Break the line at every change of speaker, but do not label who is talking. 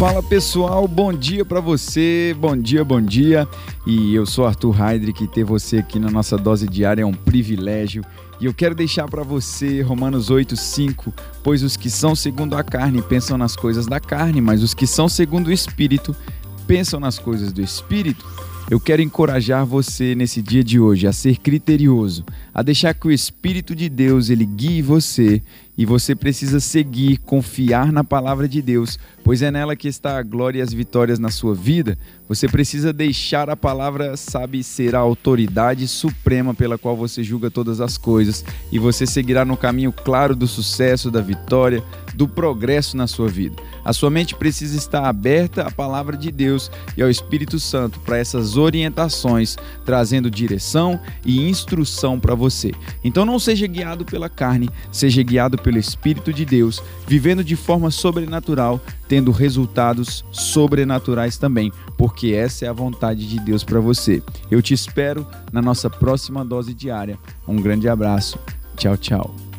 Fala pessoal, bom dia para você, bom dia, bom dia. E eu sou Arthur Heidrich e ter você aqui na nossa dose diária é um privilégio. E eu quero deixar para você Romanos 8:5, pois os que são segundo a carne pensam nas coisas da carne, mas os que são segundo o espírito pensam nas coisas do espírito. Eu quero encorajar você nesse dia de hoje a ser criterioso, a deixar que o Espírito de Deus ele guie você e você precisa seguir, confiar na palavra de Deus, pois é nela que está a glória e as vitórias na sua vida. Você precisa deixar a palavra, sabe, ser a autoridade suprema pela qual você julga todas as coisas e você seguirá no caminho claro do sucesso, da vitória, do progresso na sua vida. A sua mente precisa estar aberta à palavra de Deus e ao Espírito Santo para essas orientações, trazendo direção e instrução para você. Então não seja guiado pela carne, seja guiado pelo Espírito de Deus, vivendo de forma sobrenatural, tendo resultados sobrenaturais também, porque essa é a vontade de Deus para você. Eu te espero na nossa próxima dose diária. Um grande abraço. Tchau, tchau.